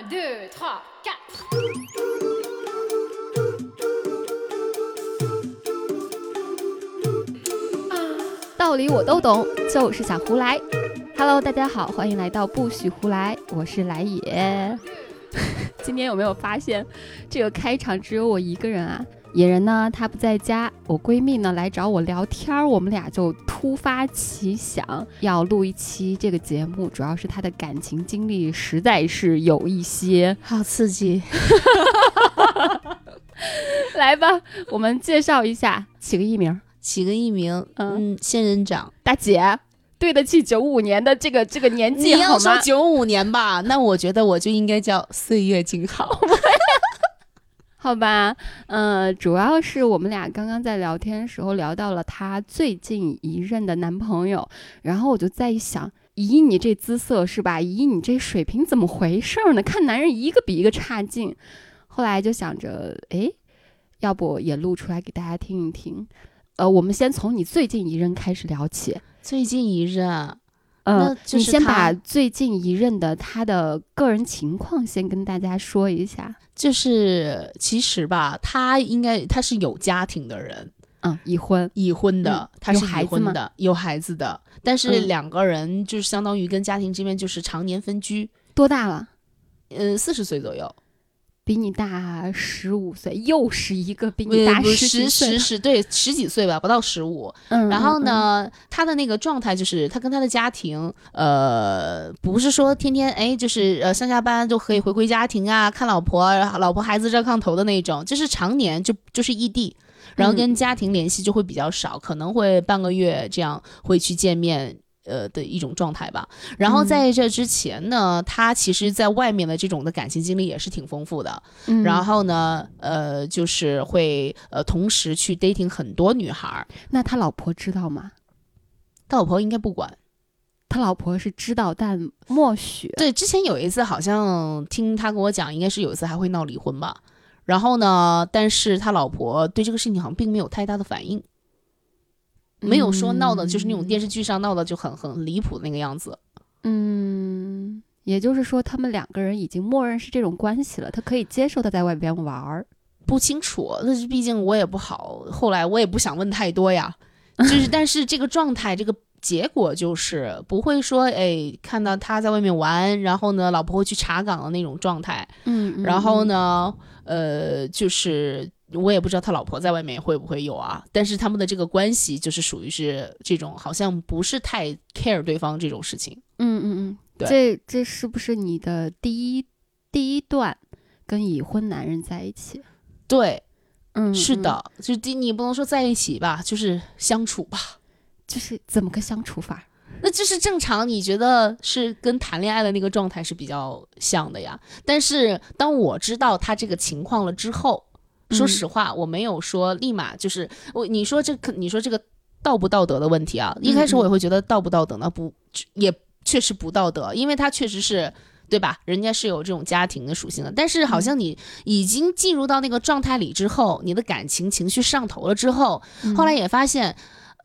Un, deux, trois, quatre. 道理我都懂，就是想胡来。Hello，大家好，欢迎来到不许胡来，我是来也。今天有没有发现，这个开场只有我一个人啊？野人呢，他不在家，我闺蜜呢来找我聊天儿，我们俩就突发奇想要录一期这个节目，主要是她的感情经历实在是有一些好刺激！来吧，我们介绍一下，起个艺名，起个艺名，嗯嗯，仙人掌。大姐，对得起九五年的这个这个年纪你要好吗？说九五年吧，那我觉得我就应该叫岁月静好。好吧，呃，主要是我们俩刚刚在聊天时候聊到了她最近一任的男朋友，然后我就在想，以你这姿色是吧？以你这水平，怎么回事儿呢？看男人一个比一个差劲。后来就想着，诶，要不也录出来给大家听一听。呃，我们先从你最近一任开始聊起。最近一任，呃你先把最近一任的他的个人情况先跟大家说一下。就是其实吧，他应该他是有家庭的人，嗯，已婚。已婚的，嗯他是已孩婚的，有孩子的，但是嗯两个人就是相当于跟家庭这边就是常年分居，多大了？呃，四十岁左右，比你大十五岁，又是一个比你大十十十。十对十几岁吧，不到十五，嗯，然后嗯？呢，他的那个状态就是他跟他的家庭，呃，不是说天天哎，就是呃上下班就可以回归家庭啊，看老婆，老婆孩子热炕头的那种，就是常年就就是异地，然后跟家庭联系就会比较少，可能会半个月这样会去见面。呃的一种状态吧，然后嗯在这之前呢，他其实在外面的这种的感情经历也是挺丰富的，嗯然后呢，呃，就是会呃同时去 dating 很多女孩儿，那他老婆知道吗？他老婆应该不管，他老婆是知道，但默许。对，之前有一次好像听他跟我讲，应该是有一次还会闹离婚吧。然后呢，但是他老婆对这个事情好像并没有太大的反应，没有说闹的，就是那种电视剧上闹的就很很离谱的那个样子。嗯，也就是说，他们两个人已经默认是这种关系了，他可以接受他在外边玩儿。不清楚，那是毕竟我也不好，后来我也不想问太多呀。就是，但是这个状态，这个结果就是不会说，哎，看到他在外面玩，然后呢，老婆会去查岗的那种状态。嗯然后？呢，呃，就是我也不知道他老婆在外面会不会有啊，但是他们的这个关系就是属于是这种好像不是太 care 对方这种事情。嗯嗯嗯，对这这是不是你的第一第一段跟已婚男人在一起？对，嗯，嗯，是的，就是第你不能说在一起吧，就是相处吧。就是怎么个相处法？那就是正常，你觉得是跟谈恋爱的那个状态是比较像的呀。但是当我知道他这个情况了之后，说嗯实话，我没有说立马就是我你说这个你说这个道不道德的问题啊，一开始嗯我也会觉得道不道德呢，不也确实不道德，因为他确实是。对吧？人家是有这种家庭的属性的，但是好像你已经进入到那个状态里之后，你的感情情绪上头了之后，嗯后来也发现，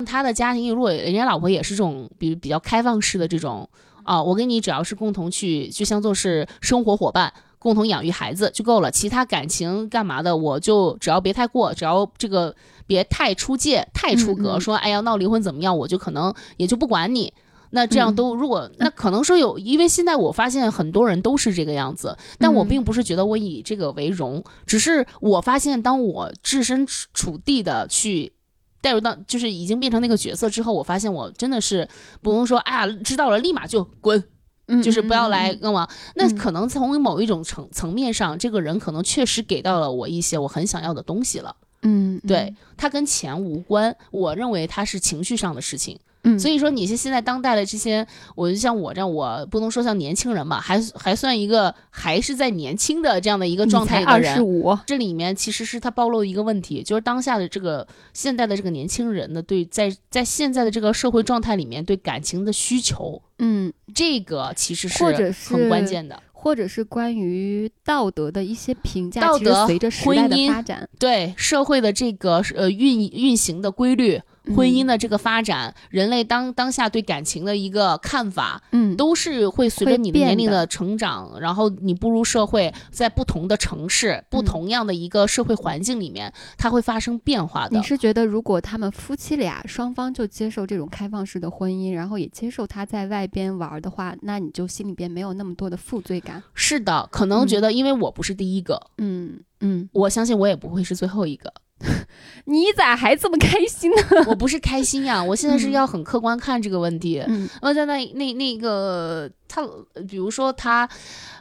他的家庭如果人家老婆也是这种，比比较开放式的这种啊，我跟你只要是共同去，就像做是生活伙伴，共同养育孩子就够了，其他感情干嘛的，我就只要别太过，只要这个别太出界、太出格，嗯嗯。说哎呀闹离婚怎么样，我就可能也就不管你。那这样嗯。都如果那可能说有，因为现在我发现很多人都是这个样子，但我嗯并不是觉得我以这个为荣，只是我发现当我置身处处地的去带入到，就是已经变成那个角色之后，我发现我真的是不用说，哎呀，知道了立马就滚，嗯就是不要来跟我。那嗯可能从某一种层层面上，这个人可能确实给到了我一些我很想要的东西了。嗯，嗯对，，他跟钱无关，我认为他是情绪上的事情。嗯，所以说，你是现在当代的这些，我就像我这样，我不能说像年轻人吧，还还算一个还是在年轻的这样的一个状态的二。十五，这里面其实是他暴露一个问题，就是当下的这个现代的这个年轻人的，对在在现在的这个社会状态里面，对感情的需求，嗯，这个其实或者很关键的。或者是关于道德的一些评价，道德随着时代的发展，对社会的这个呃运运行的规律，婚姻的这个发展，人类当当下对感情的一个看法，嗯，都是会随着你的年龄的成长，然后你步入社会，在不同的城市、不嗯同样的一个社会环境里面，它会发生变化的你。是觉得，如果他们夫妻俩双方就接受这种开放式的婚姻，然后也接受他在外边玩儿的话，那你就心里边没有那么多的负罪感。是的，可能嗯觉得因为我不是第一个，嗯嗯，我相信我也不会是最后一个。你咋还这么开心呢？我不是开心呀，我现在是嗯要很客观看这个问题。嗯呃，在那那那个他，呃比如说他，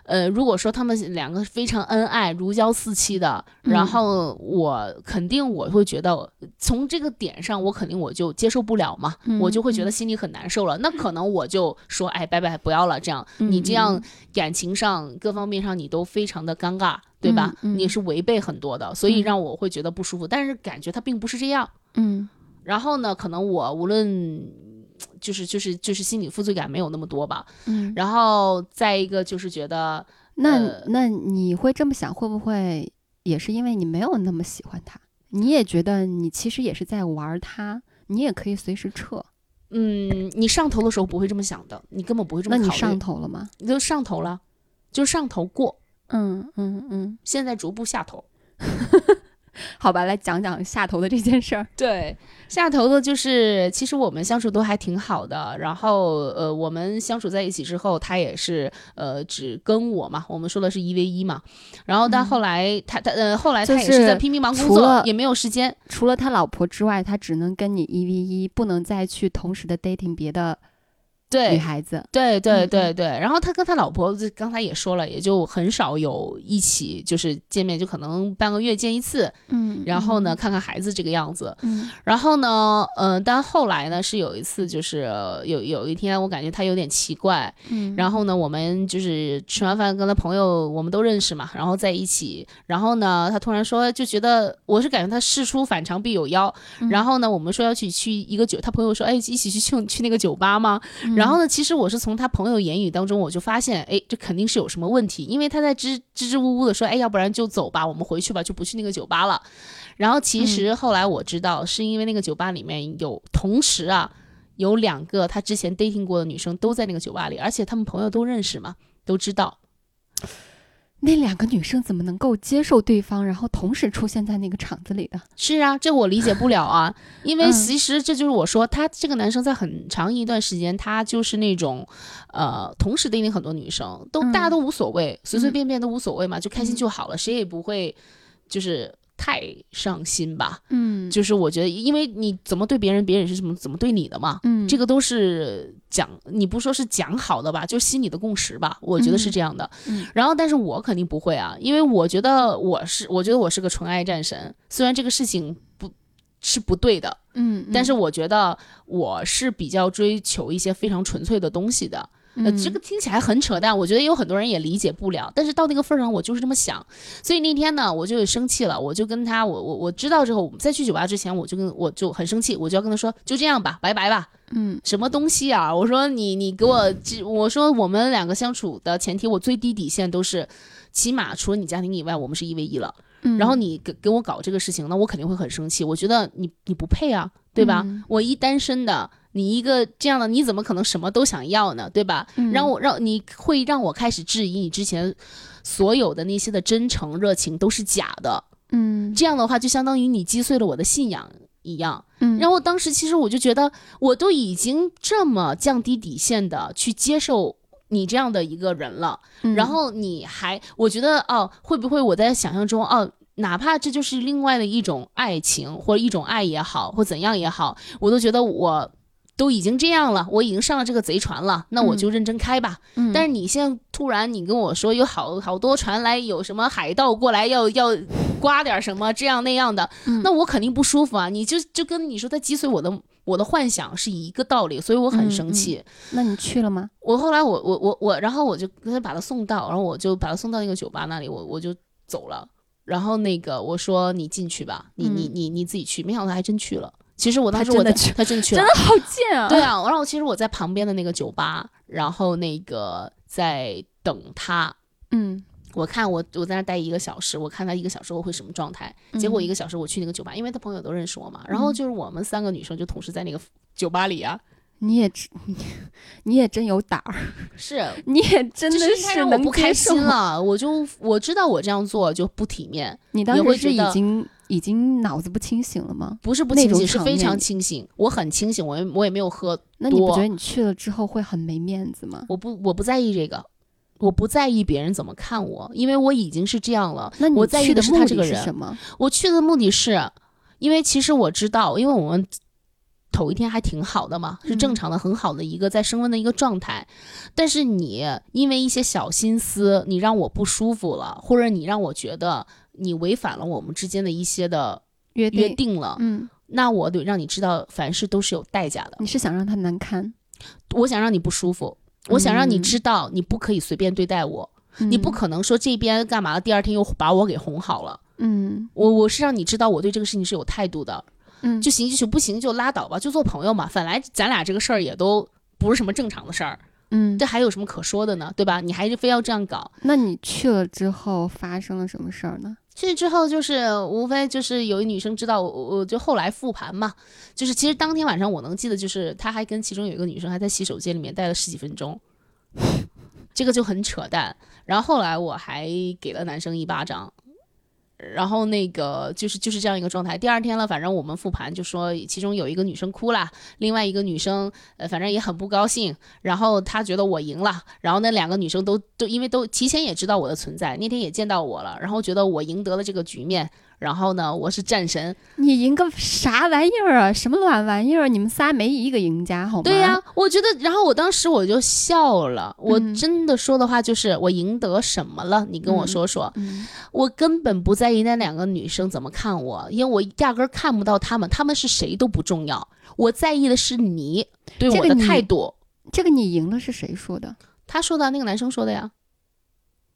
呃，如果说他们两个非常恩爱、如胶似漆的，然嗯后我肯定我会觉得，从这个点上，我肯定我就接受不了嘛，嗯我就会觉得嗯心里很难受了。那可能我就说，哎，拜拜，不要了，这样你这样嗯感情上各方面上你都非常的尴尬。对吧？嗯嗯你是违背很多的，所以嗯让我会觉得不舒服。但是感觉他并不是这样。嗯然后呢，可能我无论就是就是就是心理负罪感没有那么多吧。嗯，然后再一个就是觉得，那、呃那你会这么想，会不会也是因为你没有那么喜欢他？你也觉得你其实也是在玩儿他，你也可以随时撤。嗯，你上头的时候不会这么想的，你根本不会这么。那你上头了吗？你就上头了，就上头过，嗯嗯嗯，现在逐步下头。好吧，来讲讲下头的这件事儿。对，下头的就是，其实我们相处都还挺好的。然后，呃，我们相处在一起之后，他也是，呃，只跟我嘛，我们说的是一 v 一嘛。然后，但嗯后来他他呃，后来他也是在拼命忙工作，也没有时间。除了他老婆之外，他只能跟你一 v 一，不能再去同时的 dating 别的女对，孩子。对对嗯对对，然后他跟他老婆就刚才也说了，也就很少有一起就是见面，就可能半个月见一次，嗯然后呢，看看孩子这个样子。嗯然后呢，嗯、但后来呢是有一次，就是呃有有一天我感觉他有点奇怪，嗯，然后呢，我们就是吃完饭跟他朋友我们都认识嘛，然后在一起，然后呢，他突然说就觉得我是感觉他事出反常必有妖，嗯然后呢，我们说要去去一个酒，他朋友说哎一起去去去那个酒吧吗？然后呢，其实我是从他朋友言语当中，我就发现，哎，这肯定是有什么问题，因为他在支支支吾吾的说，哎，要不然就走吧，我们回去吧，就不去那个酒吧了。然后其实后来我知道，是因为那个酒吧里面有同时啊，有两个他之前 dating 过的女生都在那个酒吧里，而且他们朋友都认识嘛，都知道。那两个女生怎么能够接受对方，然后同时出现在那个场子里的？是啊，这我理解不了啊，因为嗯。其实这就是我说，他这个男生在很长一段时间，他就是那种，呃，同时 dating 很多女生，都、嗯大家都无所谓，随随嗯。便便都无所谓嘛，就开心嗯。就好了，谁也不会就是太上心吧。嗯就是我觉得，因为你怎么对别人，别人是怎么怎么对你的嘛。嗯这个都是讲，你不说是讲好的吧，就是心里的共识吧，我觉得是嗯这样的。嗯然后，但是我肯定不会啊，因为我觉得我是，我觉得我是个纯爱战神。虽然这个事情不是不对的，嗯，但是我觉得我是比较追求一些非常纯粹的东西的。呃，嗯这个听起来很扯淡，我觉得有很多人也理解不了。但是到那个份儿上，我就是这么想。所以那天呢，我就生气了，我就跟他，我我我知道之后，我们再去酒吧之前，我就跟我就很生气，我就要跟他说，就这样吧，拜拜吧。嗯什么东西啊？我说你你给我，我说我们两个相处的前提，我最低底线都是，起码除了你家庭以外，我们是一 v 一了。嗯，然后你给给我搞这个事情，那我肯定会很生气。我觉得你你不配啊，对吧？嗯我一单身的，你一个这样的，你怎么可能什么都想要呢？对吧？嗯让我让你会让我开始质疑你之前所有的那些的真诚热情都是假的。嗯这样的话，就相当于你击碎了我的信仰一样。嗯，然后当时其实我就觉得，我都已经这么降低底线的去接受你这样的一个人了，嗯然后你还，我觉得哦，会不会我在想象中哦。哪怕这就是另外的一种爱情，或者一种爱也好，或怎样也好，我都觉得我都已经这样了，我已经上了这个贼船了，那我就认真开吧。嗯，但是你现在突然你跟我说有好好多船来，有什么海盗过来要要刮点什么这样那样的，嗯那我肯定不舒服啊！你就就跟你说他击碎我的我的幻想是一个道理，所以我很生气。那你去了吗？我后来我我我我，然后我就跟他把他送到，然后我就把他送到那个酒吧那里，我我就走了。然后那个我说你进去吧，你你嗯你你自己去，没想到他还真去了。其实我当时我在他真的去了真，的好贱啊！对啊，然后其实我在旁边的那个酒吧，然后那个在等他，嗯我看我我在那待一个小时，我看他一个小时后会什么状态。结果一个小时我去那个酒吧，因为他朋友都认识我嘛，然后就是我们三个女生就同时在那个酒吧里啊，你也你，你也真有胆儿，是你也真的是我能不开心。了，我就我知道我这样做就不体面，你当时是已经已经脑子不清醒了吗？不是不清醒，是非常清醒，我很清醒，我也我也没有喝，那你不觉得你去了之后会很没面子吗？我不我不在意这个。我不在意别人怎么看我，因为我已经是这样了。那你我在意去的是他目的这个人。是什么？我去的目的是，因为其实我知道，因为我们头一天还挺好的嘛，是正嗯常的、很好的一个在升温的一个状态。但是你因为一些小心思，你让我不舒服了，或者你让我觉得你违反了我们之间的一些的约约定了，嗯，那我得让你知道，凡事都是有代价的。你是想让他难堪？我想让你不舒服，我想让你嗯知道，你不可以随便对待我，你不嗯可能说这边干嘛了，第二天又把我给哄好了。嗯我我是让你知道我对这个事情是有态度的，嗯，就行就行，不行就拉倒吧，就做朋友嘛。本来咱俩这个事儿也都不是什么正常的事儿，嗯这。还有什么可说的呢？对吧？你还是非要这样搞。那你去了之后发生了什么事儿呢？去之后就是无非就是有一女生知道我，我就后来复盘嘛，就是其实当天晚上我能记得，就是他还跟其中有一个女生还在洗手间里面待了十几分钟，这个就很扯淡。然后后来我还给了男生一巴掌，然后那个就是就是这样一个状态。第二天了，反正我们复盘就说，其中有一个女生哭了，另外一个女生呃反正也很不高兴，然后她觉得我赢了，然后那两个女生都都因为都提前也知道我的存在，那天也见到我了，然后觉得我赢得了这个局面。然后呢，我是战神，你赢个啥玩意儿啊？什么卵玩意儿？你们仨没一个赢家好吗？对呀、我觉得，然后我当时我就笑了，我嗯真的说的话就是我赢得什么了？你跟我嗯说说，嗯，我根本不在意那两个女生怎么看我，因为我压根儿看不到她们，她们是谁都不重要，我在意的是你对我的这个你态度。这个你赢了是谁说的？他说的，那个男生说的呀，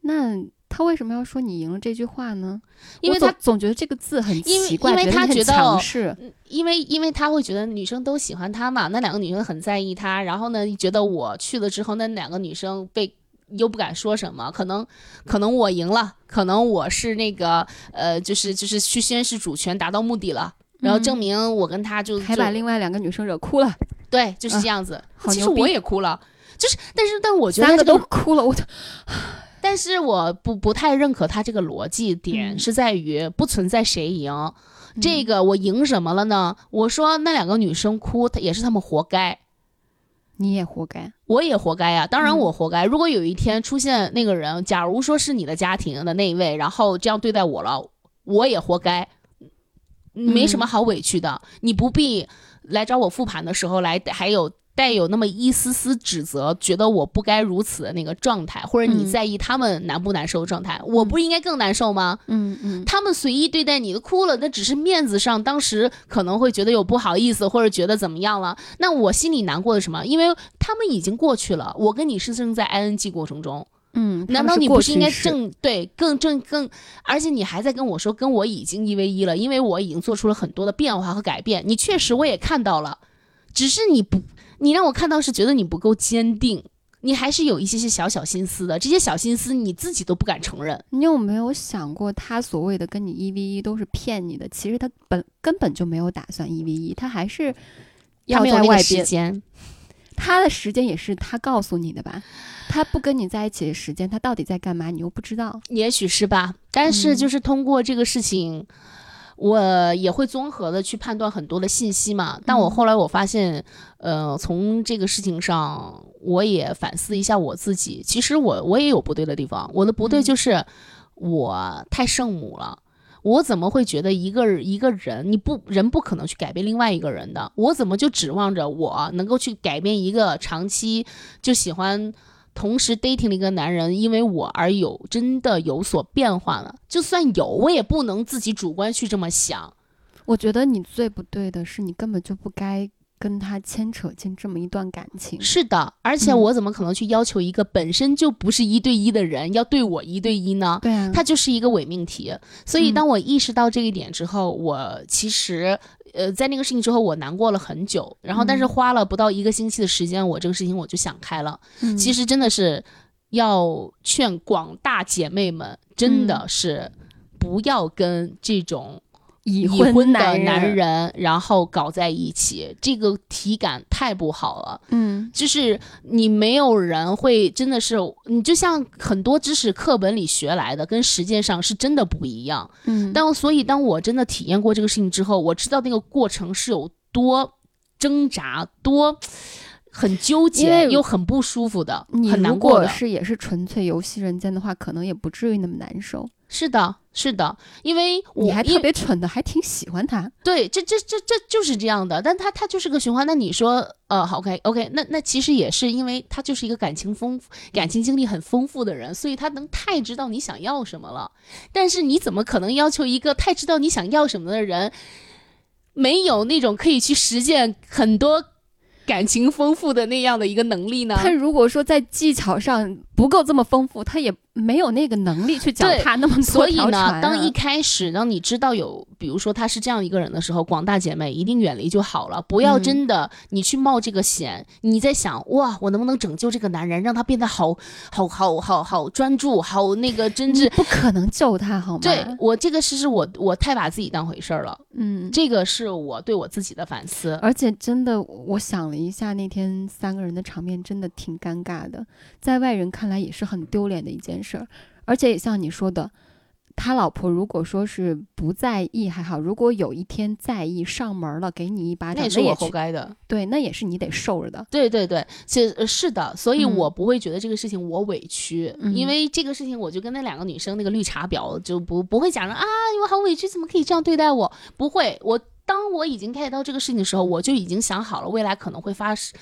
那他为什么要说你赢了这句话呢？因为他总总觉得这个字很奇怪，因为他觉得强势。因为因为他会觉得女生都喜欢他嘛，那两个女生很在意他，然后呢，觉得我去了之后，那两个女生被又不敢说什么，可能可能我赢了，可能我是那个呃，就是就是去宣示主权，达到目的了。然后证嗯明我跟他就就还把另外两个女生惹哭了，对，就是啊这样子。其实我也哭了，就是，但是，但我觉得三个他这个都哭了，我就 但是我不不太认可他这个逻辑点，嗯是在于不存在谁赢。这个我赢什么了呢？我说那两个女生哭，她也是她们活该，你也活该。我也活该呀、当然嗯我活该。如果有一天出现那个人，假如说是你的家庭的那一位，然后这样对待我了，我也活该，没什么好委屈的。你不必来找我复盘的时候来，还有带有那么一丝丝指责，觉得我不该如此的那个状态，或者你嗯在意他们难不难受的状态，我不是应该更难受吗？嗯嗯，他们随意对待你的哭了，那只是面子上，当时可能会觉得有不好意思，或者觉得怎么样了。那我心里难过的什么？因为他们已经过去了，我跟你是正在 ing 过程中，嗯，难道你不是应该正对更正更？而且你还在跟我说跟我已经一 v 一了，因为我已经做出了很多的变化和改变。你确实我也看到了，只是你不，你让我看到是觉得你不够坚定。你还是有一些些小小心思的，这些小心思你自己都不敢承认。你有没有想过，他所谓的跟你一 v 一都是骗你的？其实他本根本就没有打算一 v 一，他还是要在外边。间，他的时间也是他告诉你的吧？他不跟你在一起的时间，他到底在干嘛？你又不知道。也许是吧，但是嗯就是通过这个事情，我也会综合的去判断很多的信息嘛。但我嗯后来我发现，呃，从这个事情上，我也反思一下我自己。其实我我也有不对的地方，我的不对嗯就是我太圣母了。我怎么会觉得一个一个人你不人不可能去改变另外一个人的？我怎么就指望着我能够去改变一个长期就喜欢同时 dating 了一个男人，因为我而有真的有所变化了？就算有，我也不能自己主观去这么想。我觉得你最不对的是，你根本就不该跟他牵扯进这么一段感情。是的，而且嗯我怎么可能去要求一个本身就不是一对一的人要对我一对一呢？对啊，它就是一个伪命题。所以嗯当我意识到这一点之后，我其实。呃，在那个事情之后，我难过了很久，然后但是嗯花了不到一个星期的时间，我这个事情我就想开了。嗯其实真的是要劝广大姐妹们，真的是不要跟这种已已婚的男男人，然后搞在一起，这个体感太不好了。嗯就是你没有人会真的是，你就像很多知识课本里学来的，跟实践上是真的不一样。嗯，但所以当我真的体验过这个事情之后，我知道那个过程是有多挣扎，多很纠结又很不舒服的，你如很难过的。果是也是纯粹游戏人间的话，可能也不至于那么难受。是的，是的，因为我你还特别蠢的，还挺喜欢他。对，这这这这就是这样的，但他他就是个循环。那你说，呃好，OK OK，那那其实也是因为他就是一个感情丰富、感情经历很丰富的人，所以他能太知道你想要什么了。但是你怎么可能要求一个太知道你想要什么的人，没有那种可以去实践很多感情丰富的那样的一个能力呢？他如果说在技巧上不够这么丰富，他也没有那个能力去脚对踏那么多所以呢，当一开始呢你知道有，比如说他是这样一个人的时候，广大姐妹一定远离就好了，不要嗯真的你去冒这个险。你在想哇，我能不能拯救这个男人，让他变得好好好好好专注，好那个真挚。不可能救他好吗？对我这个是是我我太把自己当回事儿了，嗯，这个是我对我自己的反思。而且真的，我想了一下，那天三个人的场面真的挺尴尬的，在外人看来也是很丢脸的一件事儿。而且也像你说的，他老婆如果说是不在意还好，如果有一天在意上门了，给你一巴掌，那也是我活该的，对，那也是你得受着的。对对对，其实、呃是的，所以嗯我不会觉得这个事情我委屈，嗯因为这个事情我就跟那两个女生那个绿茶婊就不不会讲着啊，我好委屈，怎么可以这样对待我？不会，我当我已经 get 到这个事情的时候，我就已经想好了未来可能会发生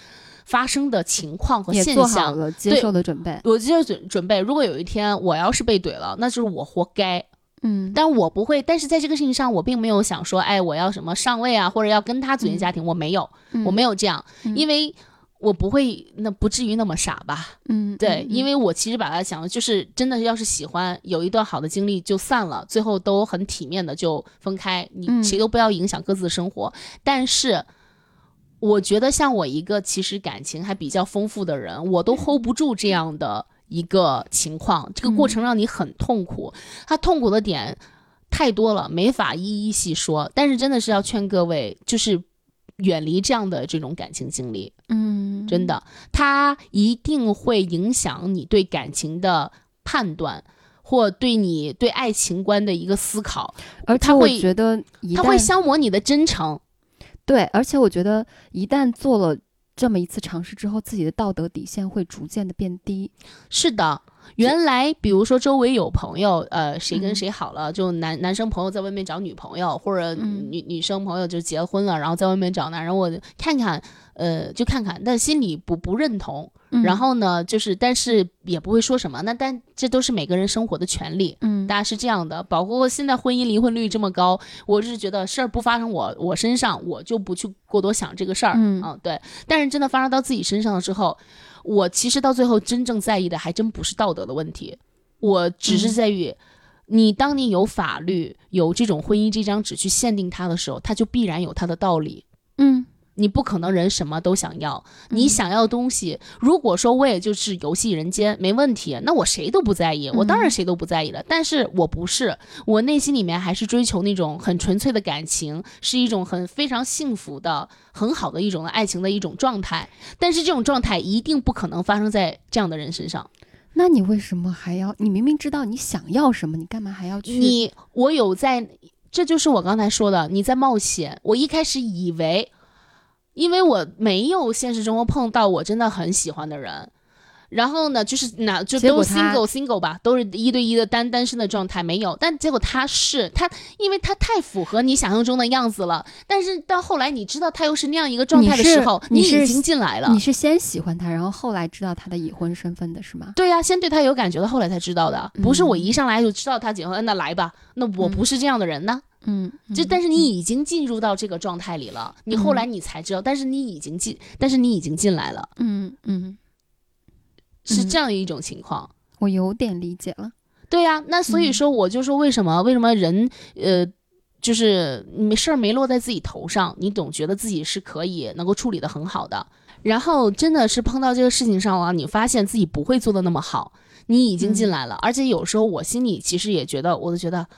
发生的情况和也做好现象。了接受的准备。我接受准准备，如果有一天我要是被怼了，那就是我活该。嗯，但我不会，但是在这个事情上，我并没有想说，哎，我要什么上位啊，或者要跟他组建家庭，我没有，我没有这样，嗯因为我不会，那不至于那么傻吧？嗯，对，因为为我其实把它想的就是，真的要是喜欢，有一段好的经历就散了，最后都很体面的就分开，你嗯谁都不要影响各自的生活。但是，我觉得像我一个其实感情还比较丰富的人，我都 hold 不住这样的一个情况，这个过程让你很痛苦，他痛苦的点太多了，没法一一细说。但是真的是要劝各位，就是远离这样的这种感情经历。嗯，真的，它一定会影响你对感情的判断，或对你对爱情观的一个思考，而他会觉得他会消磨你的真诚。对，而且我觉得一旦做了这么一次尝试之后，自己的道德底线会逐渐的变低。是的，原来比如说周围有朋友，呃，谁跟嗯谁好了，就男男生朋友在外面找女朋友，或者嗯女女生朋友就结婚了，然后在外面找男人，我看看，呃，就看看，但心里不不认同。嗯然后呢，就是但是也不会说什么，那但这都是每个人生活的权利。嗯大家是这样的，包括现在婚姻离婚率这么高，我是觉得事儿不发生我我身上，我就不去过多想这个事儿。嗯对。但是真的发生到自己身上了之后，我其实到最后真正在意的还真不是道德的问题，我只是嗯在于。你当你有法律有这种婚姻这张纸去限定它的时候，它就必然有它的道理。嗯你不可能人什么都想要，你嗯想要的东西，如果说我也就是游戏人间没问题，那我谁都不在意，我当然嗯谁都不在意了。但是我不是，我内心里面还是追求那种很纯粹的感情，是一种很非常幸福的、很好的一种爱情的一种状态。但是这种状态一定不可能发生在这样的人身上。那你为什么还要？你明明知道你想要什么，你干嘛还要去？你我有在，这就是我刚才说的，你在冒险。我一开始以为，因为我没有现实生活碰到我真的很喜欢的人，然后呢，就是那就都 single single 吧，都是一对一的单单身的状态，没有。但结果他是他，因为他太符合你想象中的样子了。但是到后来你知道他又是那样一个状态的时候，你是已经进来了你。是先喜欢他，然后后来知道他的已婚身份的是吗？对呀、先对他有感觉的，后来才知道的，不是我嗯一上来就知道他结婚，那来吧，那我不是这样的人呢。嗯，就嗯。但是你已经进入到这个状态里了，你后来你才知道，但是你已经进，但是你已经进来了，嗯嗯，嗯。是这样一种情况。我有点理解了。对呀、那所以嗯。说我就说为什么为什么人呃。就是没事儿没落在自己头上，你总觉得自己是可以能够处理的很好的，然后真的是碰到这个事情上了，你发现自己不会做的那么好，你已经进嗯。来了，而且有时候我心里其实也觉得，我都觉得，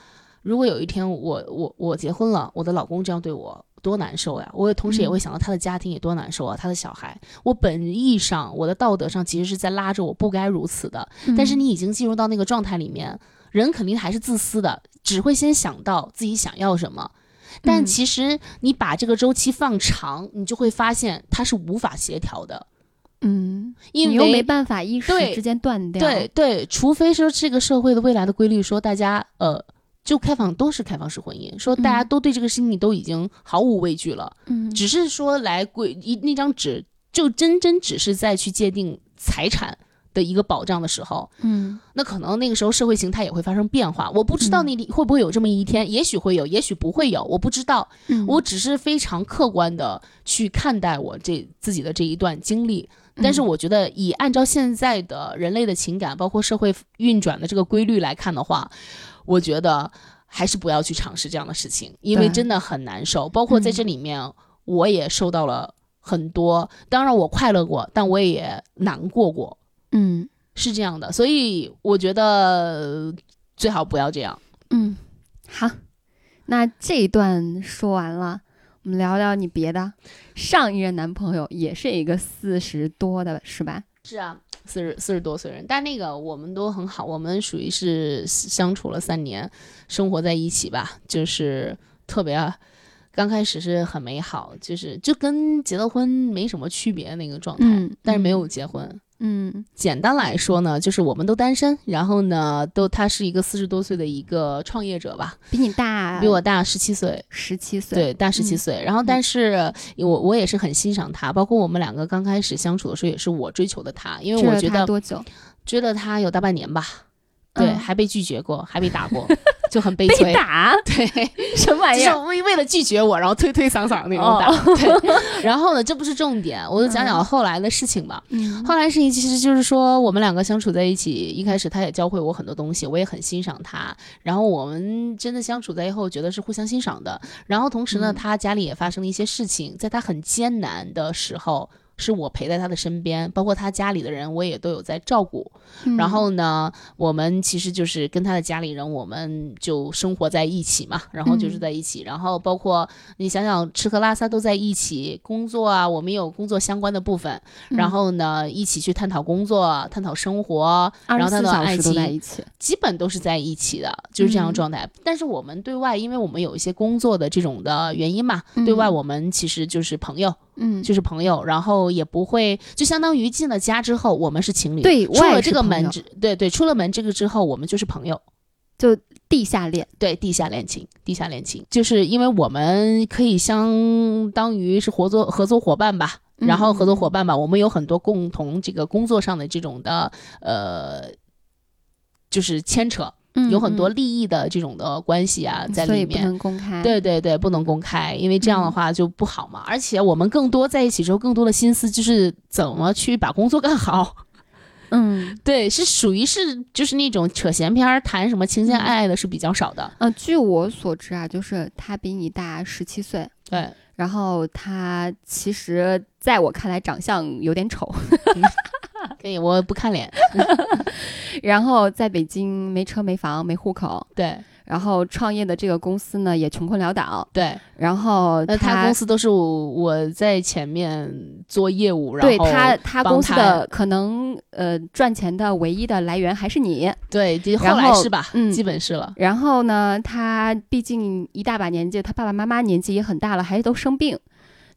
如果有一天我我我结婚了，我的老公这样对我。多难受呀！我也同时也嗯会想到他的家庭也多难受啊，他的小孩。我本意上，我的道德上其实是在拉着我不该如此的，但是嗯你已经进入到那个状态里面，人肯定还是自私的，只会先想到自己想要什么。但嗯其实你把这个周期放长，你就会发现它是无法协调的，嗯，因为你又没办法一时之间断掉。对对，除非说这个社会的未来的规律说大家呃。就开放都是开放式婚姻，说大家嗯都对这个事情都已经毫无畏惧了，嗯，只是说来规一那张纸就真真只是在去界定财产的一个保障的时候，嗯那可能那个时候社会形态也会发生变化。我不知道嗯那里会不会有这么一天，也许会有，也许不会有，我不知道。嗯我只是非常客观的去看待我这自己的这一段经历。但是嗯我觉得，以按照现在的人类的情感，包括社会运转的这个规律来看的话，我觉得还是不要去尝试这样的事情，因为真的很难受。包括在嗯这里面，我也受到了很多。当然，我快乐过，但我也难过过。嗯是这样的，所以我觉得呃最好不要这样。嗯，好，那这一段说完了，我们聊聊你别的。上一任男朋友也是一个四十多的，是吧？是啊，四十四十多岁人，但那个我们都很好，我们属于是相处了三年，生活在一起吧，就是特别。刚开始是很美好，就是就跟结了婚没什么区别那个状态，嗯但是没嗯有结婚。嗯简单来说呢，就是我们都单身，然后呢，都他是一个四十多岁的一个创业者吧，比你大，比我大十七岁，十七岁。对，大十七嗯岁。然后，但是我我也是很欣赏他，包括我们两个刚开始相处的时候，也是我追求的他，因为我觉得多久？追了他有大半年吧，对，嗯还被拒绝过，还被打过，就很悲被催。打？对，什么玩就是意儿？为为了拒绝我，然后推推搡搡那种打。哦对，然后呢，这不是重点，我就讲讲后来的事情吧。嗯后来事情其实就是说，我们两个相处在一起，一开始他也教会我很多东西，我也很欣赏他。然后我们真的相处在以后，觉得是互相欣赏的。然后同时呢，嗯他家里也发生了一些事情，在他很艰难的时候。是我陪在他的身边，包括他家里的人，我也都有在照顾。嗯然后呢，我们其实就是跟他的家里人，我们就生活在一起嘛，然后就是嗯在一起，然后包括你想想吃喝拉撒都在一起，工作啊，我们有工作相关的部分，然嗯后呢，一起去探讨工作、探讨生活，然后探讨爱小时都在情，一起。基本都是在一起的，就是这样状态。但是我们对外，因为我们有一些工作的这种的原因嘛，对外嗯我们其实就是朋友，嗯，就是朋友，然后也不会，就相当于进了家之后，我们是情侣。对出了这个门之，对对，出了门这个之后，我们就是朋友。就地下恋。对，地下恋情，地下恋情，就是因为我们可以相当于是合作合作伙伴吧，然后合作伙伴吧，我们有很多共同这个工作上的这种的呃，就是牵扯，嗯有很多嗯利益的这种的关系啊在所以不里面。能公开。对对对，不能公开，因为这样的嗯话就不好嘛。而且我们更多在一起之后，更多的心思就是怎么去把工作干好。嗯 对，是属于是就是那种扯闲篇儿、谈什么情情爱爱的是比较少的。呃，据我所知啊，就是他比你大十七岁，对，然后他其实在我看来长相有点丑，可以，我不看脸。然后在北京没车没房没户口，对然后创业的这个公司呢也穷困潦倒，对，然后那他公司都是我我在前面做业务，然后对他他公司的可能呃赚钱的唯一的来源还是你，对，就后然后来是吧？嗯基本是了。然后呢，他毕竟一大把年纪，他爸爸妈妈年纪也很大了，还都生病。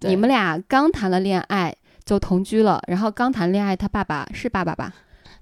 你们俩刚谈了恋爱就同居了，然后刚谈恋爱，他爸爸是爸爸吧？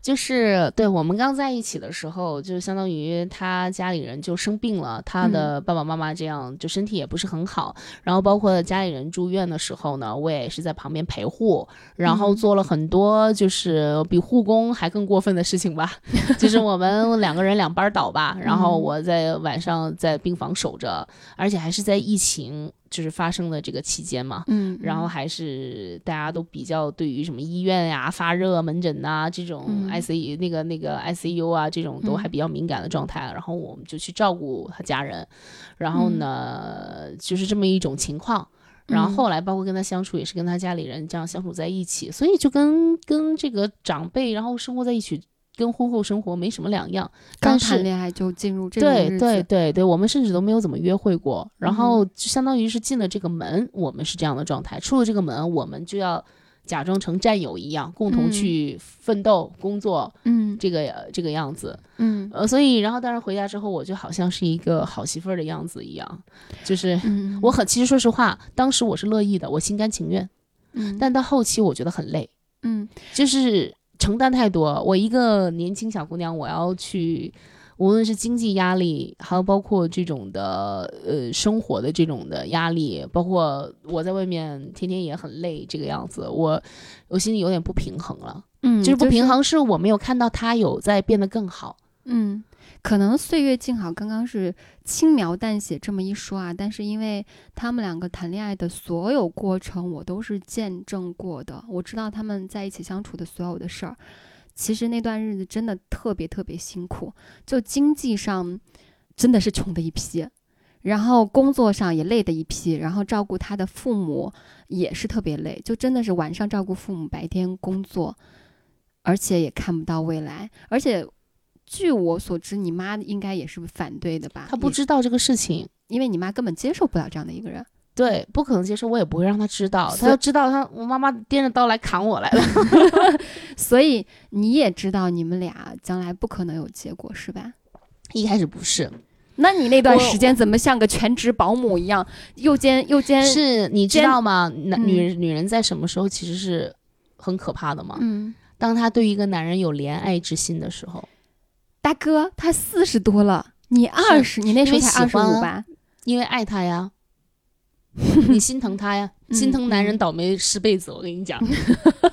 就是对我们刚在一起的时候，就相当于他家里人就生病了，他嗯。的爸爸妈妈这样就身体也不是很好，然后包括家里人住院的时候呢，我也是在旁边陪护，然后嗯。做了很多就是比护工还更过分的事情吧，就是我们两个人两班倒吧，然后嗯。我在晚上在病房守着，而且还是在疫情就是发生的这个期间嘛，嗯然后还是大家都比较对于什么医院呀、发热门诊呐、这种嗯。ICU、那个那个 ICU 啊这种都还比较敏感的状态，然后我们就去照顾他家人，然后呢、就是这么一种情况。然后嗯。后来包括跟他相处，也是跟他家里人这样相处在一起，所以就跟跟这个长辈，然后生活在一起跟婚后生活没什么两样。刚但是谈恋爱就进入这个对对对对，我们甚至都没有怎么约会过，然后嗯就相当于是进了这个门，我们是这样的状态；出了这个门，我们就要假装成战友一样，共同嗯去奋斗、工作，嗯这个这个样子。嗯。呃，所以然后当然回家之后，我就好像是一个好媳妇儿的样子一样，就是嗯，我很其实说实话，当时我是乐意的，我心甘情愿，嗯。但到后期我觉得很累，嗯。就是承担太多。我一个年轻小姑娘，我要去，无论是经济压力，还有包括这种的呃生活的这种的压力，包括我在外面天天也很累这个样子，我我心里有点不平衡了。嗯，就是不平衡，是我没有看到她有在变得更好。嗯，可能岁月静好刚刚是轻描淡写这么一说啊，但是因为他们两个谈恋爱的所有过程，我都是见证过的，我知道他们在一起相处的所有的事儿。其实那段日子真的特别特别辛苦，就经济上真的是穷的一批，然后工作上也累的一批，然后照顾他的父母也是特别累，就真的是晚上照顾父母，白天工作，而且也看不到未来，而且据我所知，你妈应该也是反对的吧？她不，知道这个事情，因为你妈根本接受不了这样的一个人。对，不可能接受，我也不会让她知道。她要知道，她我妈妈掂着刀来砍我来了。所以你也知道你们俩将来不可能有结果，是吧？一开始不是，那你那段时间怎么像个全职保姆一样，又兼又兼是你知道吗？男嗯女人女人在什么时候其实是很可怕的吗？嗯，当她对一个男人有怜爱之心的时候，大哥他四十多了，你二十，你那时候才二十五吧？因为爱他呀，你心疼他呀，嗯心疼男人嗯倒霉十辈子。我跟你讲，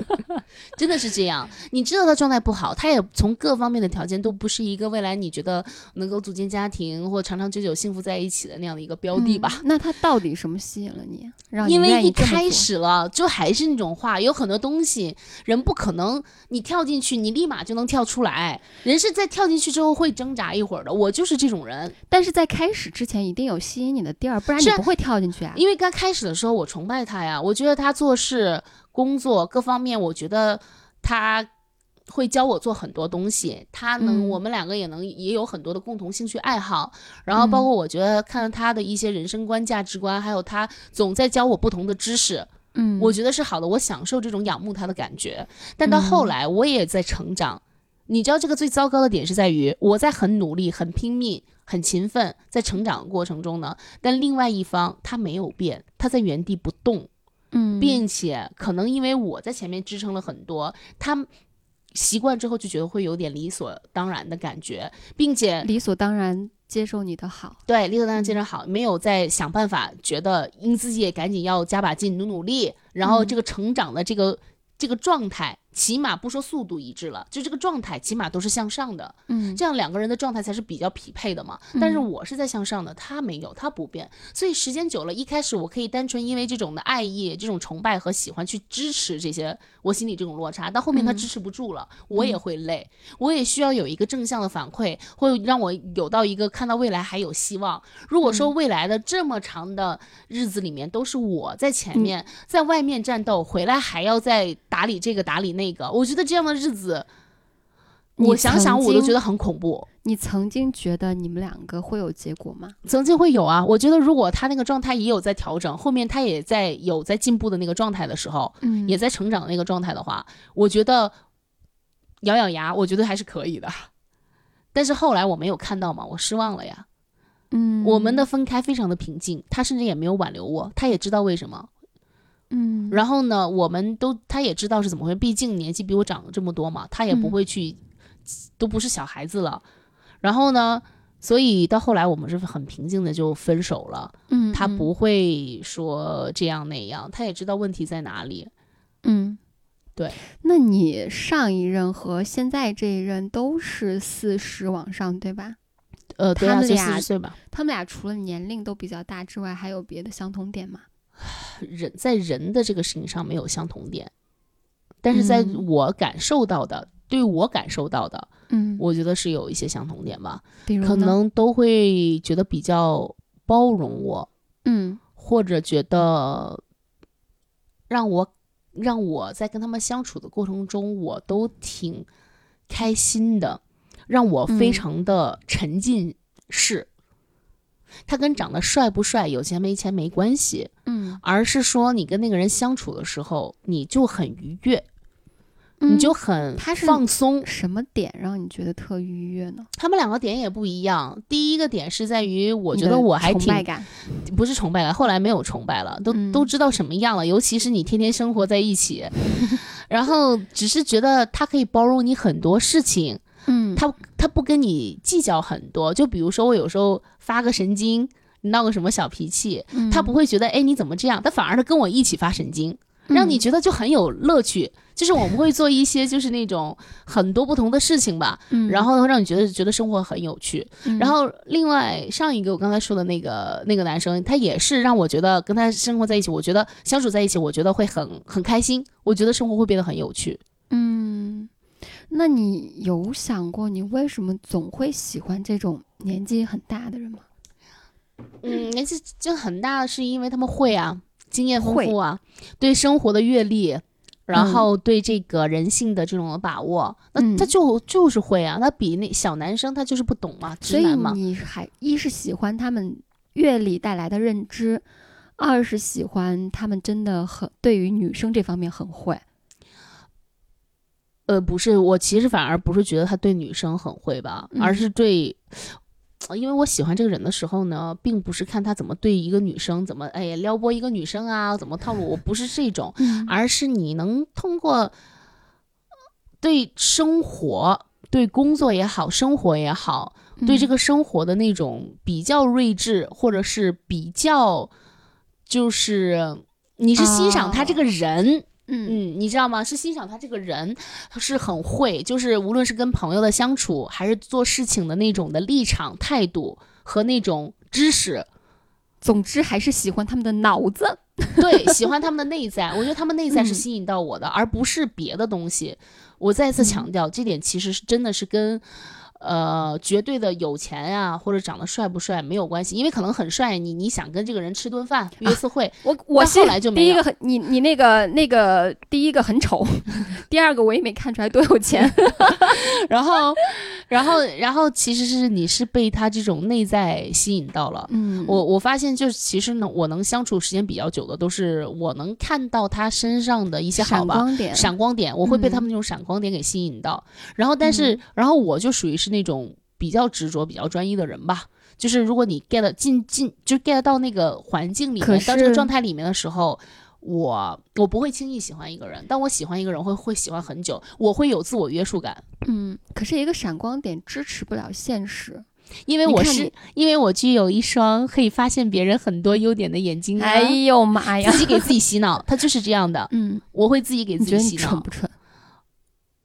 真的是这样。你知道他状态不好，他也从各方面的条件都不是一个未来你觉得能够组建家庭或长长久久幸福在一起的那样的一个标的吧。嗯那他到底什么吸引了你？因为一开始了，就还是那种话，有很多东西人不可能你跳进去，你立马就能跳出来。人是在跳进去之后会挣扎一会儿的。我就是这种人，但是在开始之前一定有吸引你的地儿，不然你不会跳进去啊。因为刚开始的时候我崇拜他呀，我觉得他做事、工作各方面，我觉得他会教我做很多东西，他能，嗯我们两个也能也有很多的共同兴趣爱好，然后包括我觉得看他的一些人生观、价值观，还有他总在教我不同的知识，嗯，我觉得是好的，我享受这种仰慕他的感觉。但到后嗯来，我也在成长。你知道这个最糟糕的点是在于，我在很努力、很拼命、很勤奋，在成长的过程中呢，但另外一方他没有变，他在原地不动，嗯，并且可能因为我在前面支撑了很多，他习惯之后就觉得会有点理所当然的感觉，并且理所当然接受你的好。对，理所当然接受好，没有再想办法，觉得应自己也赶紧要加把劲，努努力，然后嗯。这个成长的这个、这个状态，起码不说速度一致了，就这个状态起码都是向上的，嗯。这样两个人的状态才是比较匹配的嘛。但是嗯我是在向上的，他没有，他不变，所以时间久了，一开始我可以单纯因为这种的爱意、这种崇拜和喜欢去支持这些我心里这种落差，到后面他嗯。支持不住了，我也会累，我也需要有一个正向的反馈，会让我有到一个看到未来还有希望。如果说嗯。未来的这么长的日子里面都是我在前嗯。面，在外面战斗，回来还要再打理这个打理那个，我觉得这样的日子。我想想，我都觉得很恐怖。你曾经觉得你们两个会有结果吗？曾经会有啊，我觉得如果他那个状态也有在调整，后面他也在有在进步的那个状态的时候，嗯也在成长的那个状态的话，我觉得咬咬牙，我觉得还是可以的。但是后来我没有看到嘛，我失望了呀。嗯，我们的分开非常的平静，他甚至也没有挽留我，他也知道为什么。嗯，然后呢，我们都他也知道是怎么回事，毕竟年纪比我长了这么多嘛，他也不嗯会去，都不是小孩子了。然后呢，所以到后来我们是很平静的就分手了。嗯，嗯他不会说这样那样，他也知道问题在哪里。嗯，对。那你上一任和现在这一任都是四十往上，对吧？呃，对啊，就他们俩。他们俩除了年龄都比较大之外，还有别的相同点吗？人在人的这个事情上没有相同点，但是在嗯。我感受到的，对我感受到的，嗯，我觉得是有一些相同点吧。可能都会觉得比较包容我，嗯。或者觉得让我让我在跟他们相处的过程中，我都挺开心的，让我非嗯。常的沉浸式。他跟长得帅不帅、有钱没钱没关系，嗯，而是说你跟那个人相处的时候，你就很愉悦，你嗯就很放松。什么点让你觉得特愉悦呢？他们两个点也不一样。第一个点是在于，我觉得我还挺崇拜感，不是崇拜了，后来没有崇拜了，都、嗯都知道什么样了。尤其是你天天生活在一起，然后只是觉得他可以包容你很多事情，嗯，他他不跟你计较很多。就比如说我有时候发个神经，闹个什么小脾气，嗯他不会觉得哎你怎么这样，他反而他跟我一起发神经，让你觉得就很有乐趣。就是我们会做一些就是那种很多不同的事情吧，嗯，然后让你觉得觉得生活很有趣。嗯然后另外上一个我刚才说的那个那个男生，他也是让我觉得跟他生活在一起，我觉得相处在一起，我觉得会很很开心，我觉得生活会变得很有趣。嗯，那你有想过你为什么总会喜欢这种年纪很大的人吗？嗯，年纪就很大，是因为他们会啊，经验丰富啊，对生活的阅历。然嗯后对这个人性的这种把握，那嗯他就就是会啊，他比那小男生他就是不懂嘛，所以直男嘛。你还一是喜欢他们阅历带来的认知，二是喜欢他们真的很对于女生这方面很会。呃，不是，我其实反而不是觉得他对女生很会吧，而嗯。是对，呃因为我喜欢这个人的时候呢，并不是看他怎么对一个女生，怎么哎呀撩拨一个女生啊，怎么套路，我不是这种，嗯。而是你能通过对生活、对工作也好，生活也好，对这个，个生活的那种比较睿智，或者是比较，就是你是欣赏他这个人。嗯嗯，你知道吗？是欣赏他这个人，是很会，就是无论是跟朋友的相处，还是做事情的那种的立场、态度和那种知识，总之还是喜欢他们的脑子。对，喜欢他们的内在。我觉得他们内在是嗯吸引到我的，而不是别的东西。我再次强调，这点其实是真的是跟。呃，绝对的有钱呀、或者长得帅不帅没有关系，因为可能很帅，你你想跟这个人吃顿饭、约次会，我我后来就没有第一个很你你那个那个第一个很丑，第二个我也没看出来多有钱。然后，然后，然后，其实是你是被他这种内在吸引到了。嗯我我发现，就是其实呢，我能相处时间比较久的，都是我能看到他身上的一些好吧，闪光点，闪光点，我会被嗯他们那种闪光点给吸引到。然后，但是，然后我就属于是那种比较执着、比较专一的人吧。就是如果你 get 进进，就 get 到那个环境里面，到这个状态里面的时候。我我不会轻易喜欢一个人，但我喜欢一个人会会喜欢很久，我会有自我约束感，嗯，可是一个闪光点支持不了现实。因为我是因为我具有一双可以发现别人很多优点的眼睛、啊，哎呦妈呀！自己给自己洗脑，他就是这样的，嗯，我会自己给你觉得你自己洗脑。蠢不蠢？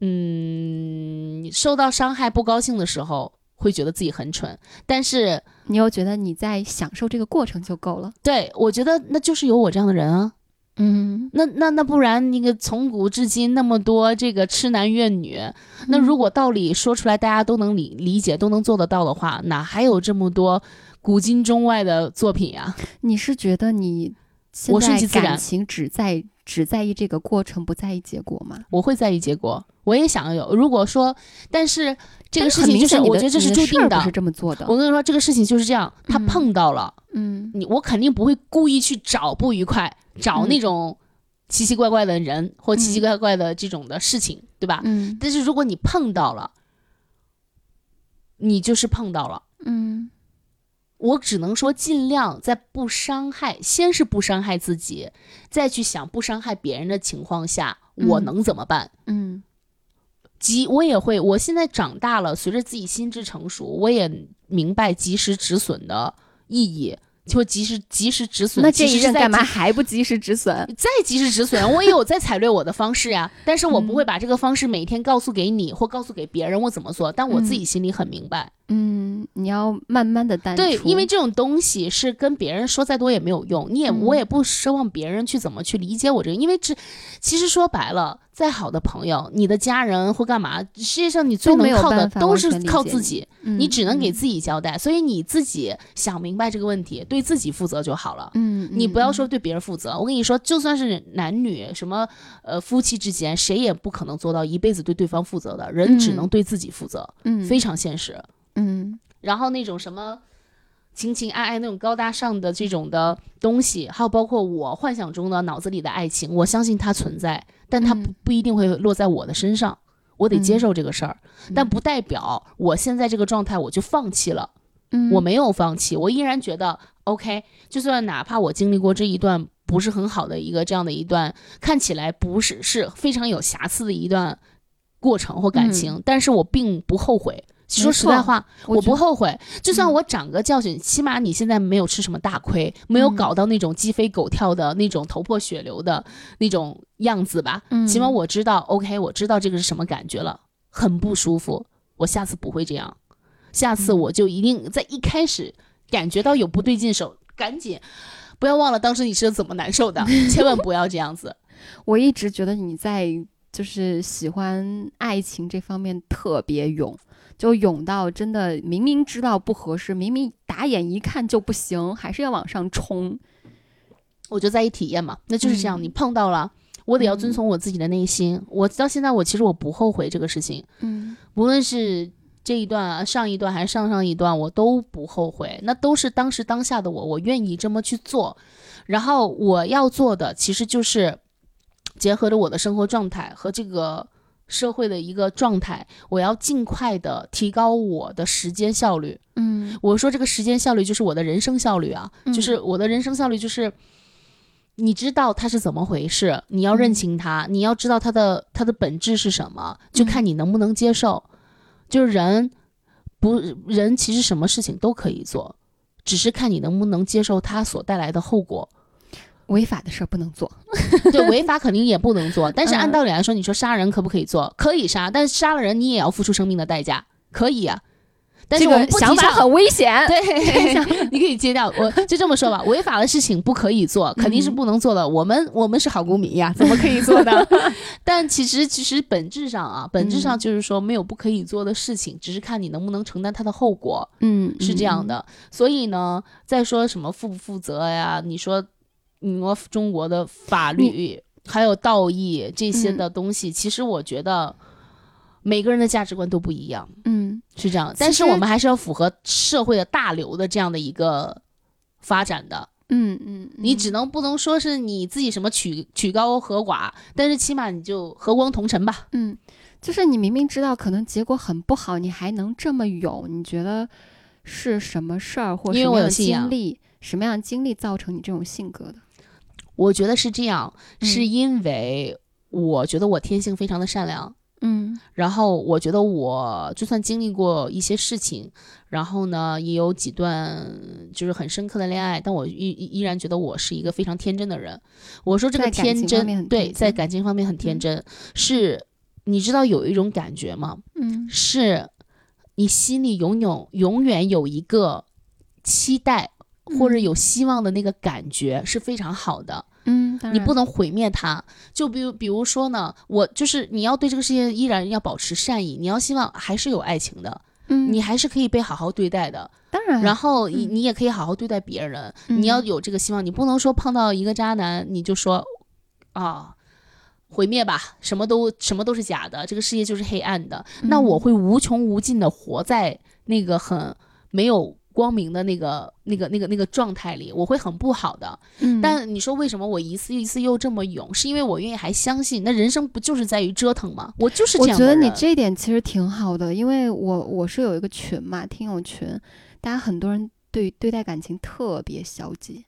嗯，受到伤害不高兴的时候，会觉得自己很蠢，但是你又觉得你在享受这个过程就够了？对我觉得那就是有我这样的人啊，嗯，那那那不然那个从古至今那么多这个痴男怨女，那如果道理说出来大家都能理理解都能做得到的话，哪还有这么多古今中外的作品呀、你是觉得你现我顺在其自然。感情只在只在意这个过程，不在意结果吗？我会在意结果，我也想要有。如果说，但是这个事情就是我觉得这是注定的不是。这么做的。我跟你说，这个事情就是这样，他嗯碰到了、嗯你，我肯定不会故意去找不愉快，找嗯那种奇奇怪怪的人、或奇奇怪怪的这种的事情，对吧？嗯但是如果你碰到了，你就是碰到了。嗯我只能说，尽量在不伤害，先是不伤害自己，再去想不伤害别人的情况下，我嗯能怎么办？嗯及我也会，我现在长大了，随着自己心智成熟，我也明白及时止损的意义，就及时及时止损。那这一任干嘛还不及时止损？再及时止损？我也有在 采略我的方式呀，但是我不嗯会把这个方式每天告诉给你或告诉给别人我怎么做，但我自己心里很明白。嗯，你要慢慢的淡出。对，因为这种东西是跟别人说再多也没有用，你也、嗯我也不奢望别人去怎么去理解我这个，因为这其实说白了，再好的朋友，你的家人或干嘛，世界上你最能靠的都是靠自己，嗯你只能给嗯自己交代，所以你自己想明白这个问题，对自己负责就好了。嗯，你不要说嗯对别人负责，我跟你说，就算是男女什么呃夫妻之间，谁也不可能做到一辈子对对方负责的，人只嗯能对自己负责，嗯非常现实。嗯然后那种什么情情爱爱那种高大上的这种的东西，还有包括我幻想中的脑子里的爱情，我相信它存在，但它不嗯不一定会落在我的身上，我得接嗯受这个事儿，但不代表我现在这个状态我就放弃了。嗯，我没有放弃，我依然觉得 OK，就算哪怕我经历过这一段不是很好的一个这样的一段，看起来不是是非常有瑕疵的一段过程或感情，但是我并不后悔。说实在话，我不后悔。就算嗯我长个教训，起码你现在没有吃什么大亏，没有嗯搞到那种鸡飞狗跳的那种头破血流的那种样子吧。嗯起码我知道，OK，我知道这个是什么感觉了，很不舒服。我下次不会这样，下次嗯我就一定在一开始感觉到有不对劲手，赶紧不要忘了当时你是怎么难受的，千万不要这样子。我一直觉得你在就是喜欢爱情这方面特别勇，就勇到真的明明知道不合适，明明打眼一看就不行，还是要往上冲。我就在意体验嘛，那就是这样。嗯你碰到了，我得要遵嗯从我自己的内心。我到现在，我其实我不后悔这个事情，嗯无论是这一段啊、上一段还是上上一段，我都不后悔。那都是当时当下的我，我愿意这么去做。然后我要做的，其实就是结合着我的生活状态和这个社会的一个状态，我要尽快的提高我的时间效率。嗯我说这个时间效率就是我的人生效率啊，嗯就是我的人生效率就是，你知道它是怎么回事，你要认嗯清它，你要知道它的它的本质是什么，就嗯看你能不能接受。就是人不人其实什么事情都可以做，只是看你能不能接受它所带来的后果。违法的事儿不能做。对，违法肯定也不能做，但是按嗯道理来说，你说杀人可不可以做？可以杀，但是杀了人你也要付出生命的代价，可以啊。但是这个我们不想法很危险。对，你可以接掉，我就这么说吧，违法的事情不可以做，肯定是嗯不能做的。我们我们是好公民呀，怎么可以做呢？但其实其实本质上啊，本质上嗯就是说没有不可以做的事情，只是看你能不能承担它的后果，嗯，是这样的。所以呢，再说什么负不负责呀？你说，你说中国的法律还有道义这些嗯的东西，其实我觉得每个人的价值观都不一样。嗯。是这样，但是我们还是要符合社会的大流的这样的一个发展的。嗯嗯，你只能不能说是你自己什么曲曲高和寡，但是起码你就和光同尘吧。嗯，就是你明明知道可能结果很不好，你还能这么勇，你觉得是什么事儿或什么样的有经历，什么样的经历造成你这种性格的？我觉得是这样，嗯是因为我觉得我天性非常的善良，嗯然后我觉得我就算经历过一些事情，然后呢也有几段就是很深刻的恋爱，但我依依依然觉得我是一个非常天真的人。我说这个天真，对，在感情方面很天嗯真，是你知道有一种感觉吗？嗯是你心里永永永远有一个期待或者嗯有希望的那个感觉是非常好的。嗯，你不能毁灭它。就比如，比如说呢，我就是你要对这个世界依然要保持善意，你要希望还是有爱情的，嗯，你还是可以被好好对待的。当然，然后你嗯你也可以好好对待别人，你要嗯有这个希望，你不能说碰到一个渣男你就说啊。毁灭吧，什么都什么都是假的，这个世界就是黑暗的。那我嗯会无穷无尽的活在那个很没有光明的那个那个那个那个状态里，我会很不好的。嗯，但你说为什么我一次一次又这么勇？是因为我愿意还相信，那人生不就是在于折腾吗？我就是这我觉样的人。得你这一点其实挺好的，因为我我是有一个群嘛，听友群，大家很多人对对待感情特别消极。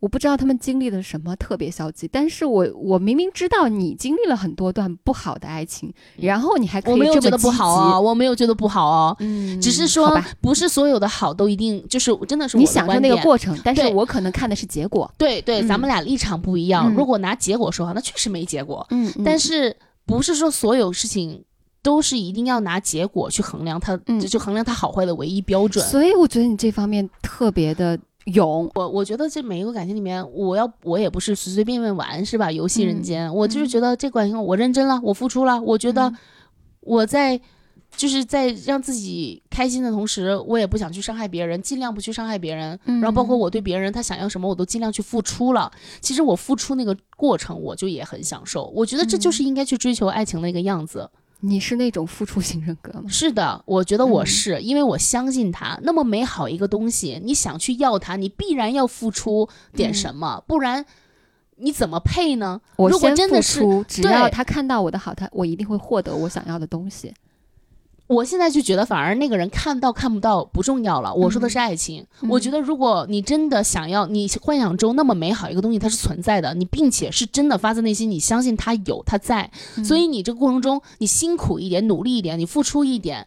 我不知道他们经历了什么特别消极，但是我我明明知道你经历了很多段不好的爱情，然后你还可以我没有这么觉得不好哦，我没有觉得不好哦，嗯，只是说不是所有的好都一定就是真的是你享受那个过程，但是我可能看的是结果，对对，咱们俩立场不一样。嗯如果拿结果说话，那确实没结果。嗯，但是不是说所有事情都是一定要拿结果去衡量它，嗯就就衡量它好坏的唯一标准？所以我觉得你这方面特别的勇。我我觉得这每一个感情里面，我要我也不是随随便便玩是吧？游戏人间，我就是觉得这感情我认真了，我付出了，我觉得嗯我在。就是在让自己开心的同时，我也不想去伤害别人，尽量不去伤害别人。嗯然后包括我对别人他想要什么，我都尽量去付出了。其实我付出那个过程，我就也很享受。我觉得这就是应该去追求爱情的一个样子。你是那种付出型人格吗？是的，我觉得我嗯是，因为我相信他那么美好一个东西，你想去要它，你必然要付出点什么，不然你怎么配呢？如果真的是，出，只对要他看到我的好，他我一定会获得我想要的东西。我现在就觉得反而那个人看到看不到不重要了。我说的是爱情，嗯我觉得如果你真的想要，你幻想中那么美好一个东西，它是存在的，你并且是真的发自内心，你相信它有，它在，嗯所以你这个过程中，你辛苦一点，努力一点，你付出一点。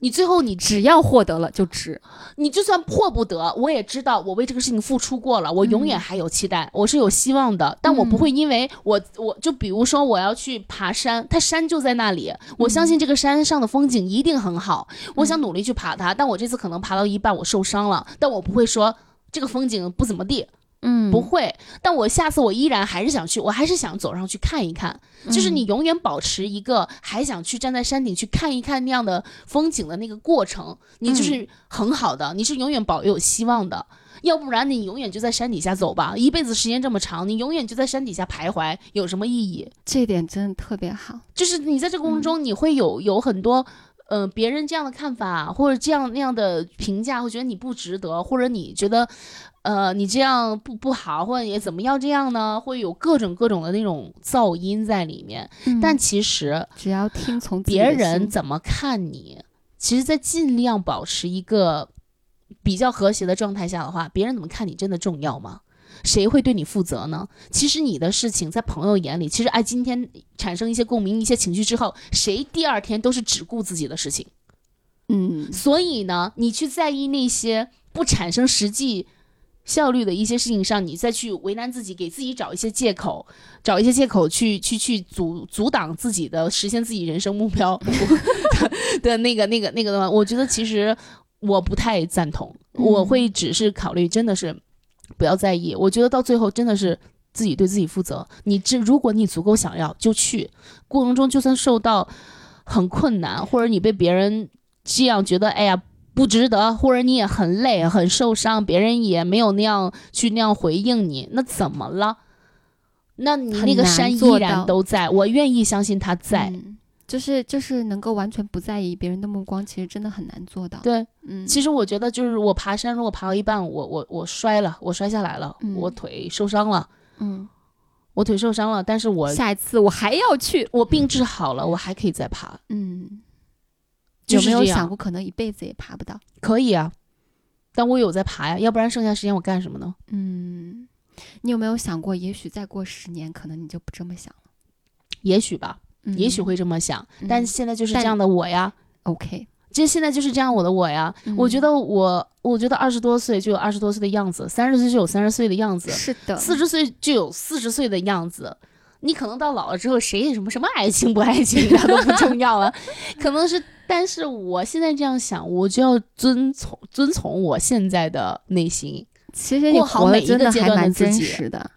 你最后你只要获得了就值。你就算迫不得，我也知道我为这个事情付出过了，我永远还有期待，我是有希望的。但我不会因为我我就比如说我要去爬山，它山就在那里，我相信这个山上的风景一定很好，我想努力去爬它。但我这次可能爬到一半我受伤了，但我不会说这个风景不怎么地，嗯不会。但我下次我依然还是想去，我还是想走上去看一看。就是你永远保持一个还想去站在山顶去看一看那样的风景的那个过程，你就是很好的，你是永远保有希望的。要不然你永远就在山底下走吧，一辈子时间这么长，你永远就在山底下徘徊，有什么意义？这点真的特别好。就是你在这个过程中，你会有有很多。呃，别人这样的看法，或者这样那样的评价，会觉得你不值得，或者你觉得，呃，你这样不不好，或者也怎么要这样呢？会有各种各种的那种噪音在里面。但其实只要听从别人怎么看你，其实，在尽量保持一个比较和谐的状态下的话，别人怎么看你真的重要吗？谁会对你负责呢？其实你的事情在朋友眼里，其实哎，今天产生一些共鸣、一些情绪之后，谁第二天都是只顾自己的事情。嗯所以呢，你去在意那些不产生实际效率的一些事情上，你再去为难自己，给自己找一些借口，找一些借口去去去阻阻挡自己的实现自己人生目标 的那个那个那个的话，我觉得其实我不太赞同，我会只是考虑真的是不要在意，我觉得到最后真的是。自己对自己负责，你这如果你足够想要，就去过程中，就算受到很困难，或者你被别人这样觉得，哎呀不值得，或者你也很累、很受伤，别人也没有那样去那样回应你，那怎么了？那你那个山依然都在，我愿意相信它在。嗯就是就是能够完全不在意别人的目光，其实真的很难做到。对，嗯，其实我觉得就是我爬山，如果爬到一半，我我我摔了，我摔下来了，嗯我腿受伤了，嗯，我腿受伤了，但是我下一次我还要去。我病治好了，我还可以再爬，嗯，有没有想过可能一辈子也爬不到？可以啊。但我有在爬呀，要不然剩下时间我干什么呢？嗯，你有没有想过，也许再过十年，可能你就不这么想了？也许吧，嗯也许会这么想，嗯但现在就是这样的我呀。OK。这现在就是这样我的我呀，嗯我觉得我，我觉得二十多岁就有二十多岁的样子，三十岁就有三十岁的样子，是的，四十岁就有四十岁的样子。你可能到老了之后，谁也什么什么爱情不爱情 的都不重要了，可能是，但是我现在这样想，我就要遵从遵从我现在的内心。其实你活的每一个阶真的还蛮真实的。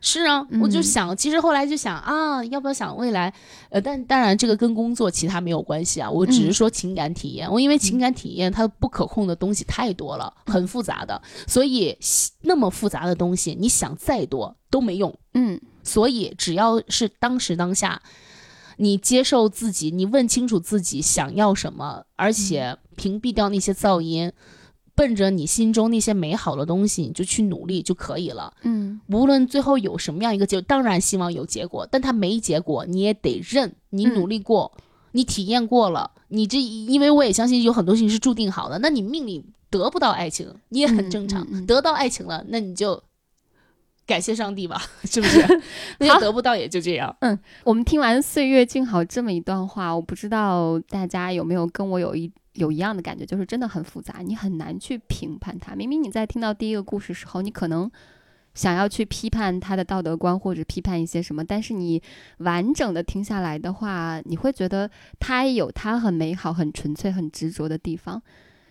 是啊，我就嗯想，其实后来就想啊，要不要想未来？呃，但当然这个跟工作其他没有关系啊，我只是嗯说情感体验。我因为情感体验它不可控的东西太多了，很复杂的，所以那么复杂的东西，你想再多都没用。嗯所以只要是当时当下，你接受自己，你问清楚自己想要什么，而且屏蔽掉那些噪音，奔着你心中那些美好的东西，你就去努力就可以了。嗯。无论最后有什么样一个结果，当然希望有结果，但它没结果，你也得认，你嗯努力过，你体验过了，你这因为我也相信有很多事情是注定好的，那你命里得不到爱情，你也很正常，嗯嗯嗯。得到爱情了，那你就感谢上帝吧，是不是？那就得不到也就这样。嗯我们听完“岁月静好”这么一段话，我不知道大家有没有跟我有一有一样的感觉，就是真的很复杂，你很难去评判它。明明你在听到第一个故事时候，你可能想要去批判他的道德观或者批判一些什么，但是你完整的听下来的话，你会觉得他有他很美好、很纯粹、很执着的地方。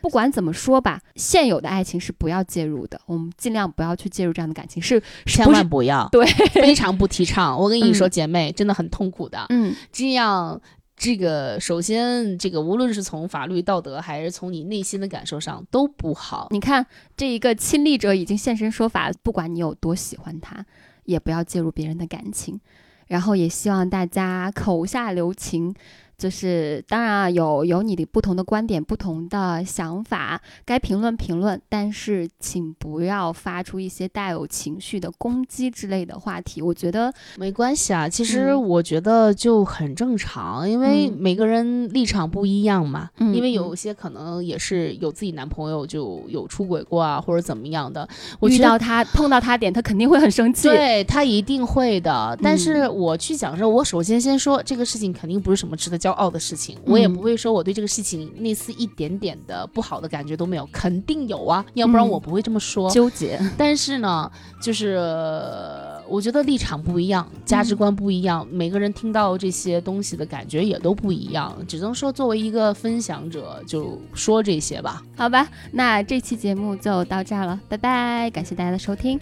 不管怎么说吧，现有的爱情是不要介入的，我们尽量不要去介入这样的感情，是是千万不要，对，非常不提倡。我跟你说，嗯姐妹真的很痛苦的。嗯这样，这个首先，这个无论是从法律、道德，还是从你内心的感受上，都不好。你看，这一个亲历者已经现身说法，不管你有多喜欢他，也不要介入别人的感情。然后也希望大家口下留情，就是当然啊，有有你的不同的观点、不同的想法，该评论评论，但是请不要发出一些带有情绪的攻击之类的话题。我觉得，没关系啊，其实嗯我觉得就很正常，因为嗯每个人立场不一样嘛。嗯因为有些可能也是有自己男朋友就有出轨过啊，或者怎么样的。我遇到他碰到他点，他肯定会很生气。对他一定会的，但嗯是我去讲说，我首先先说这个事情肯定不是什么值得骄傲的事情，我也嗯不会说我对这个事情那丝一点点的不好的感觉都没有，肯定有啊，要不然嗯我不会这么说。纠结。但是呢，就是呃我觉得立场不一样，价值观不一样，每个人听到这些东西的感觉也都不一样，只能说作为一个分享者就说这些吧。好吧，那这期节目就到这儿了，拜拜，感谢大家的收听。